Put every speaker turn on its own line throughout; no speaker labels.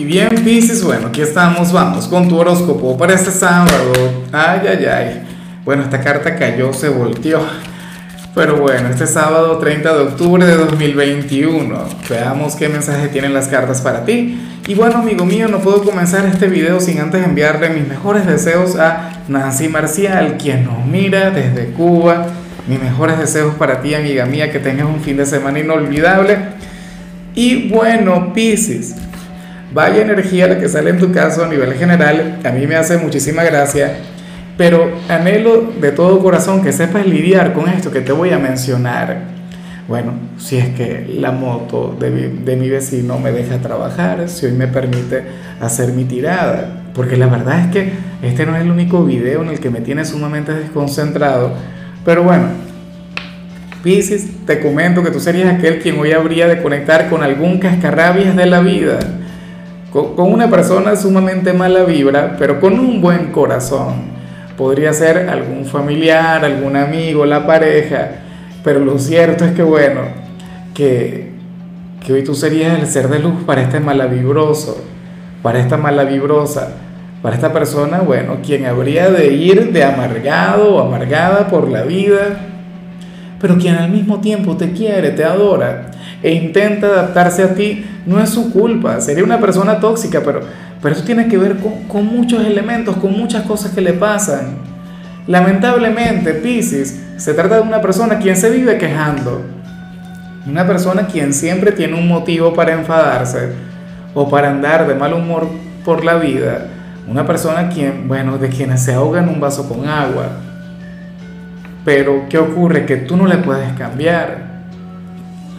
Y bien, Pisces, bueno, aquí estamos, vamos con tu horóscopo para este sábado. Ay, ay, ay. Bueno, esta carta cayó, se volteó. Pero bueno, este sábado 30 de octubre de 2021. Veamos qué mensaje tienen las cartas para ti. Y bueno, amigo mío, no puedo comenzar este video sin antes enviarle mis mejores deseos a Nancy Marcial, quien nos mira desde Cuba. Mis mejores deseos para ti, amiga mía, que tengas un fin de semana inolvidable. Y bueno, Pisces, vaya energía la que sale en tu caso a nivel general, a mí me hace muchísima gracia, pero anhelo de todo corazón que sepas lidiar con esto que te voy a mencionar. Bueno, si es que la moto de mi, de mi vecino me deja trabajar, si hoy me permite hacer mi tirada, porque la verdad es que este no es el único video en el que me tiene sumamente desconcentrado, pero bueno, Piscis, te comento que tú serías aquel quien hoy habría de conectar con algún cascarrabias de la vida con una persona sumamente mala vibra, pero con un buen corazón. Podría ser algún familiar, algún amigo, la pareja, pero lo cierto es que, bueno, que, que hoy tú serías el ser de luz para este malavibroso, para esta malavibrosa, para esta persona, bueno, quien habría de ir de amargado o amargada por la vida, pero quien al mismo tiempo te quiere, te adora e intenta adaptarse a ti, no es su culpa, sería una persona tóxica, pero, pero eso tiene que ver con, con muchos elementos, con muchas cosas que le pasan. Lamentablemente, Pisces, se trata de una persona quien se vive quejando, una persona quien siempre tiene un motivo para enfadarse o para andar de mal humor por la vida, una persona quien, bueno, de quienes se ahoga en un vaso con agua. Pero, ¿qué ocurre? Que tú no le puedes cambiar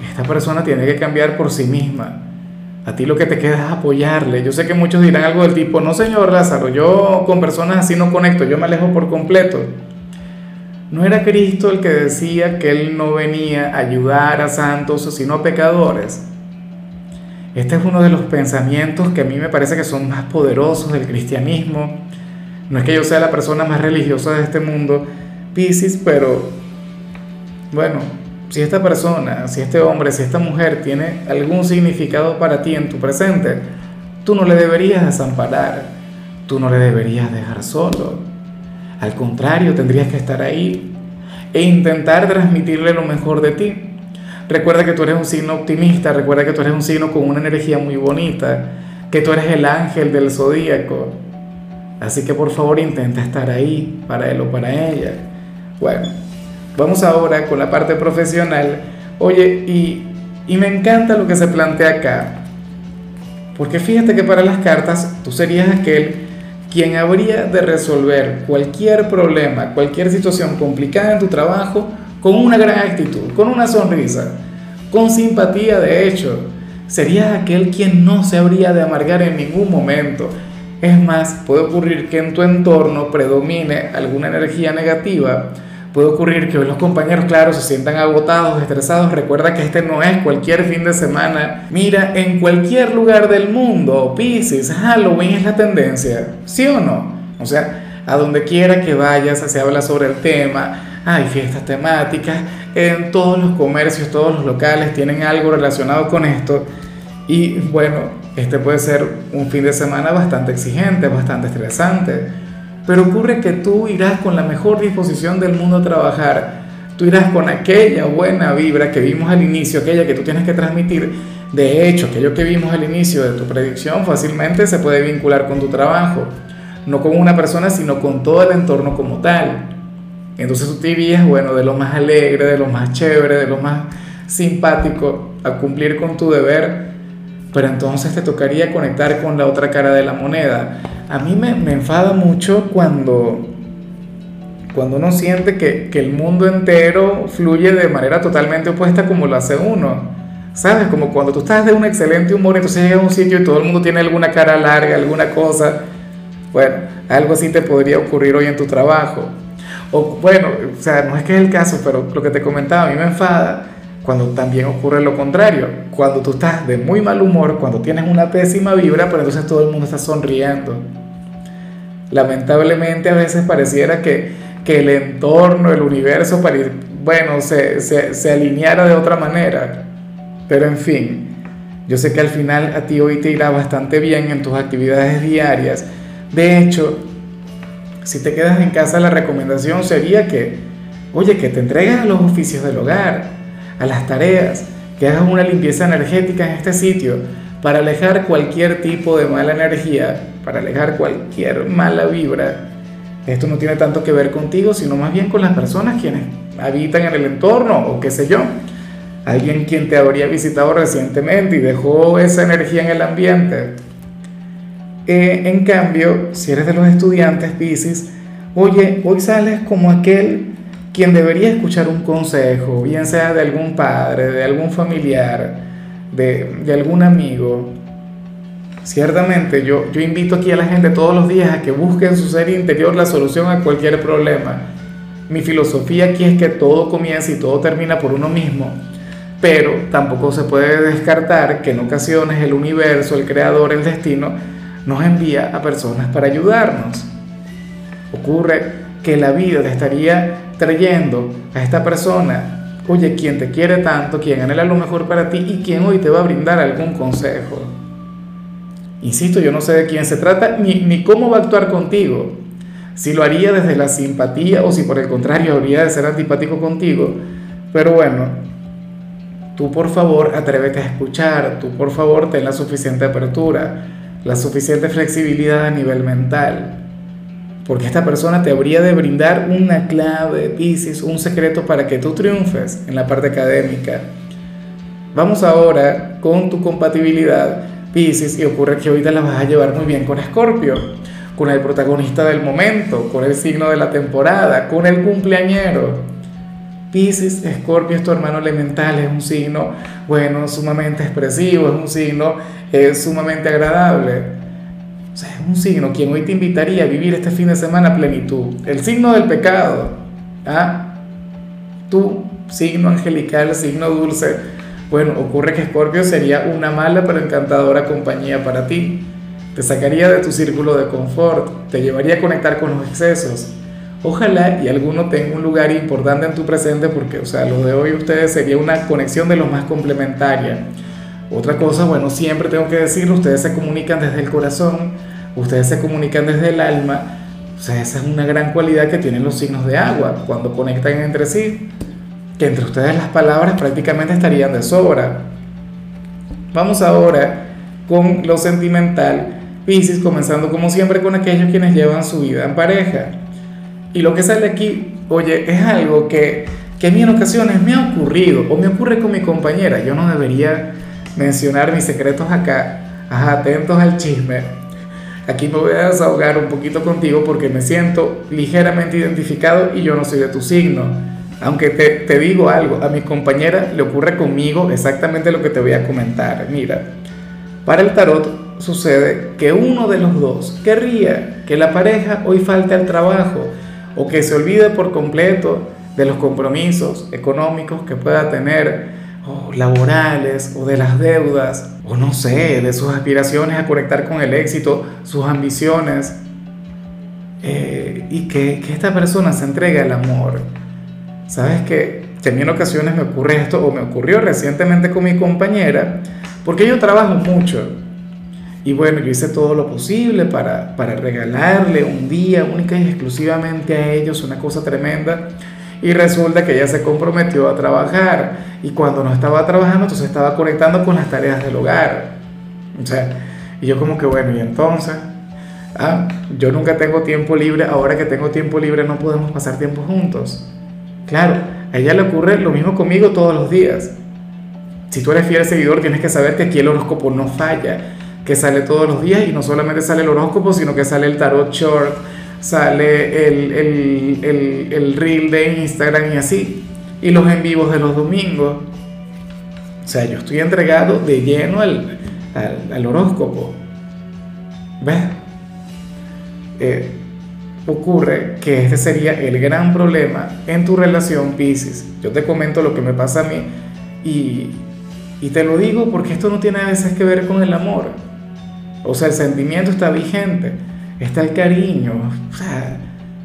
esta persona tiene que cambiar por sí misma. A ti lo que te queda es apoyarle. Yo sé que muchos dirán algo del tipo, no señor Lázaro, yo con personas así no conecto, yo me alejo por completo. No era Cristo el que decía que Él no venía a ayudar a santos, sino a pecadores. Este es uno de los pensamientos que a mí me parece que son más poderosos del cristianismo. No es que yo sea la persona más religiosa de este mundo, Piscis, pero bueno, si esta persona, si este hombre, si esta mujer tiene algún significado para ti en tu presente, tú no le deberías desamparar, tú no le deberías dejar solo. Al contrario, tendrías que estar ahí e intentar transmitirle lo mejor de ti. Recuerda que tú eres un signo optimista, recuerda que tú eres un signo con una energía muy bonita, que tú eres el ángel del zodíaco. Así que por favor intenta estar ahí para él o para ella. Bueno, Vamos ahora con la parte profesional. Oye, y, me encanta lo que se plantea acá. Porque fíjate que para las cartas tú serías aquel quien habría de resolver cualquier problema, cualquier situación complicada en tu trabajo con una gran actitud, con una sonrisa, con simpatía de hecho. Serías aquel quien no se habría de amargar en ningún momento. Es más, puede ocurrir que en tu entorno predomine alguna energía negativa Puede ocurrir que los compañeros, claro, se sientan agotados, estresados. Recuerda que este no es cualquier fin de semana. Mira, en cualquier lugar del mundo, Pisces, Halloween es la tendencia. ¿Sí o no? O sea, a donde quiera que vayas, se habla sobre el tema. Hay fiestas temáticas. En todos los comercios, todos los locales tienen algo relacionado con esto. Y bueno, este puede ser un fin de semana bastante exigente, bastante estresante pero ocurre que tú irás con la mejor disposición del mundo a trabajar. Tú irás con aquella buena vibra que vimos al inicio, aquella que tú tienes que transmitir. De hecho, aquello que vimos al inicio de tu predicción fácilmente se puede vincular con tu trabajo. No con una persona, sino con todo el entorno como tal. Entonces tú te irías, bueno, de lo más alegre, de lo más chévere, de lo más simpático a cumplir con tu deber, pero entonces te tocaría conectar con la otra cara de la moneda a mí me, enfada mucho cuando, cuando uno siente que, el mundo entero fluye de manera totalmente opuesta como lo hace uno. ¿Sabes? Como cuando tú estás de un excelente humor, entonces llegas a un sitio y todo el mundo tiene alguna cara larga, alguna cosa. Bueno, algo así te podría ocurrir hoy en tu trabajo. O bueno, o sea, no es que es el caso, pero lo que te comentaba, a mí me enfada cuando también ocurre lo contrario. Cuando tú estás de muy mal humor, cuando tienes una pésima vibra, pero entonces todo el mundo está sonriendo. Lamentablemente a veces pareciera que, el entorno, el universo, bueno, se, se, alineara de otra manera. Pero en fin, Yo sé que al final a ti hoy te irá bastante bien en tus actividades diarias. De hecho, si te quedas en casa, la recomendación sería que, oye, que te entregues a los oficios del hogar, a las tareas, que hagas una limpieza energética en este sitio para alejar cualquier tipo de mala energía, para alejar cualquier mala vibra. Esto no tiene tanto que ver contigo, sino más bien con las personas quienes habitan en el entorno o qué sé yo. Alguien quien te habría visitado recientemente y dejó esa energía en el ambiente. Eh, en cambio, si eres de los estudiantes Pisces, oye, hoy sales como aquel quien debería escuchar un consejo, bien sea de algún padre, de algún familiar, de, algún amigo, ciertamente yo, yo invito aquí a la gente todos los días a que busque en su ser interior la solución a cualquier problema. Mi filosofía aquí es que todo comienza y todo termina por uno mismo, pero tampoco se puede descartar que en ocasiones el universo, el creador, el destino, nos envía a personas para ayudarnos. Ocurre que la vida te estaría trayendo a esta persona Oye, quien te quiere tanto, quien anhela lo mejor para ti y quien hoy te va a brindar algún consejo. Insisto, yo no sé de quién se trata ni, ni cómo va a actuar contigo. Si lo haría desde la simpatía o si por el contrario habría de ser antipático contigo. Pero bueno, tú por favor atrévete a escuchar, tú por favor ten la suficiente apertura, la suficiente flexibilidad a nivel mental porque esta persona te habría de brindar una clave, Pisces, un secreto para que tú triunfes en la parte académica. Vamos ahora con tu compatibilidad, Pisces, y ocurre que ahorita la vas a llevar muy bien con Escorpio, con el protagonista del momento, con el signo de la temporada, con el cumpleañero. Pisces, Escorpio es tu hermano elemental, es un signo, bueno, sumamente expresivo, es un signo eh, sumamente agradable o sea, es un signo quien hoy te invitaría a vivir este fin de semana plenitud. El signo del pecado. ¿ah? Tú, signo angelical, signo dulce. Bueno, ocurre que Escorpio sería una mala pero encantadora compañía para ti. Te sacaría de tu círculo de confort, te llevaría a conectar con los excesos. Ojalá y alguno tenga un lugar importante en tu presente porque, o sea, lo de hoy ustedes sería una conexión de lo más complementaria. Otra cosa, bueno, siempre tengo que decirlo, ustedes se comunican desde el corazón, ustedes se comunican desde el alma. O sea, esa es una gran cualidad que tienen los signos de agua cuando conectan entre sí, que entre ustedes las palabras prácticamente estarían de sobra. Vamos ahora con lo sentimental, Pisces, comenzando como siempre con aquellos quienes llevan su vida en pareja. Y lo que sale aquí, oye, es algo que, que a mí en ocasiones me ha ocurrido o me ocurre con mi compañera. Yo no debería mencionar mis secretos acá. atentos al chisme. Aquí me voy a desahogar un poquito contigo porque me siento ligeramente identificado y yo no soy de tu signo. Aunque te, te digo algo, a mi compañera le ocurre conmigo exactamente lo que te voy a comentar. Mira, para el tarot sucede que uno de los dos querría que la pareja hoy falte al trabajo o que se olvide por completo de los compromisos económicos que pueda tener o laborales o de las deudas o no sé, de sus aspiraciones a conectar con el éxito, sus ambiciones eh, y que, que, esta persona se entregue al amor. ¿Sabes que, en ocasiones me ocurre esto o me ocurrió recientemente con mi compañera porque yo trabajo mucho. Y bueno, yo hice todo lo posible para, para regalarle un día única y exclusivamente a ellos, una cosa tremenda y resulta que ella se comprometió a trabajar y cuando no estaba trabajando, entonces estaba conectando con las tareas del hogar. O sea, y yo como que bueno, y entonces, ah, yo nunca tengo tiempo libre, ahora que tengo tiempo libre no podemos pasar tiempo juntos. Claro, a ella le ocurre lo mismo conmigo todos los días. Si tú eres fiel seguidor, tienes que saber que aquí el horóscopo no falla, que sale todos los días y no solamente sale el horóscopo, sino que sale el tarot short, sale el, el, el, reel de Instagram y así, y los en vivos de los domingos. O sea, yo estoy entregado de lleno al, al, horóscopo. ¿Ves? Eh, ocurre que este sería el gran problema en tu relación Pisces. Yo te comento lo que me pasa a mí y, y te lo digo porque esto no tiene a veces que ver con el amor. O sea, el sentimiento está vigente está el cariño, o sea,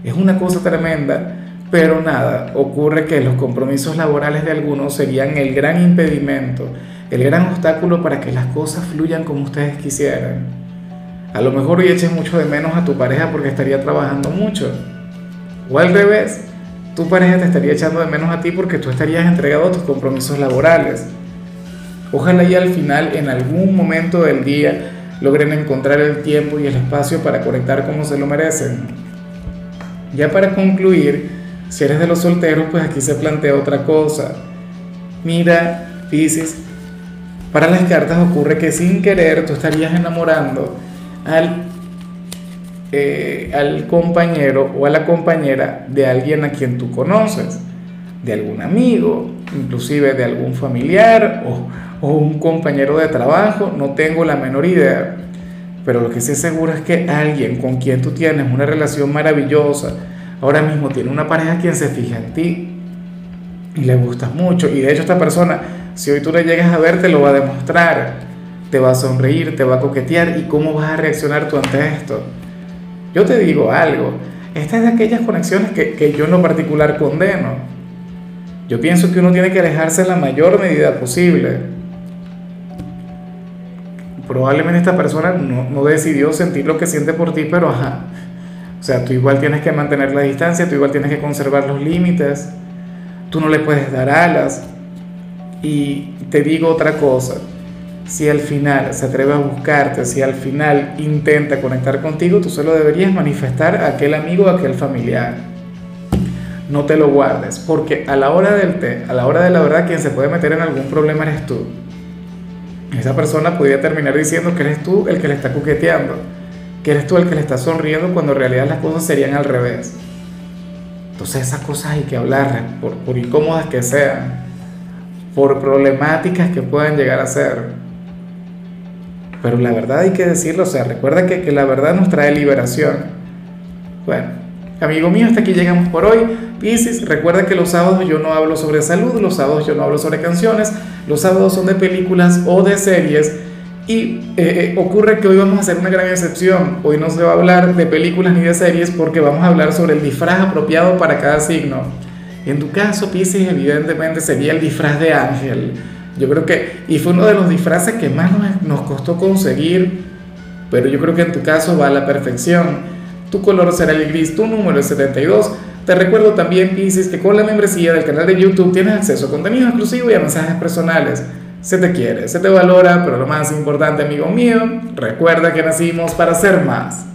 es una cosa tremenda, pero nada, ocurre que los compromisos laborales de algunos serían el gran impedimento el gran obstáculo para que las cosas fluyan como ustedes quisieran. A lo mejor hoy eches mucho de menos a tu pareja porque estaría trabajando mucho. O al revés, tu pareja te estaría echando de menos a ti porque tú estarías entregado a tus compromisos laborales. Ojalá y al final, en algún momento del día, logren encontrar el tiempo y el espacio para conectar como se lo merecen. Ya para concluir, si eres de los solteros, pues aquí se plantea otra cosa. Mira, Pisces, para las cartas ocurre que sin querer tú estarías enamorando al, eh, al compañero o a la compañera de alguien a quien tú conoces, de algún amigo, inclusive de algún familiar o, o un compañero de trabajo, no tengo la menor idea. Pero lo que sí seguro es que alguien con quien tú tienes una relación maravillosa, ahora mismo tiene una pareja quien se fija en ti y le gustas mucho. Y de hecho esta persona, si hoy tú le llegas a ver, te lo va a demostrar. Te va a sonreír, te va a coquetear. ¿Y cómo vas a reaccionar tú ante esto? Yo te digo algo. Esta es de aquellas conexiones que, que yo en lo particular condeno. Yo pienso que uno tiene que alejarse en la mayor medida posible. Probablemente esta persona no, no decidió sentir lo que siente por ti, pero ajá. O sea, tú igual tienes que mantener la distancia, tú igual tienes que conservar los límites tú no le puedes dar alas. Y te digo otra cosa, si al final se atreve a buscarte, si al final intenta conectar contigo, tú solo deberías manifestar a aquel amigo, a aquel familiar. No te lo guardes, porque a la hora del té, a la hora de la verdad, quien se puede meter en algún problema eres tú. Esa persona podría terminar diciendo que eres tú el que le está coqueteando, que eres tú el que le está sonriendo cuando en realidad las cosas serían al revés. Entonces esas cosas hay que hablar, por, por incómodas que sean, por problemáticas que puedan llegar a ser. Pero la verdad hay que decirlo, o sea, recuerda que, que la verdad nos trae liberación. Bueno, amigo mío, hasta aquí llegamos por hoy. Piscis, recuerda que los sábados yo no hablo sobre salud, los sábados yo no hablo sobre canciones, los sábados son de películas o de series y eh, eh, ocurre que hoy vamos a hacer una gran excepción. Hoy no se va a hablar de películas ni de series porque vamos a hablar sobre el disfraz apropiado para cada signo. En tu caso, Pisces, evidentemente sería el disfraz de ángel. Yo creo que, y fue uno de los disfraces que más nos costó conseguir, pero yo creo que en tu caso va a la perfección. Tu color será el gris, tu número es 72. Te recuerdo también, Pisces, que con la membresía del canal de YouTube tienes acceso a contenido exclusivo y a mensajes personales. Se te quiere, se te valora, pero lo más importante, amigo mío, recuerda que nacimos para ser más.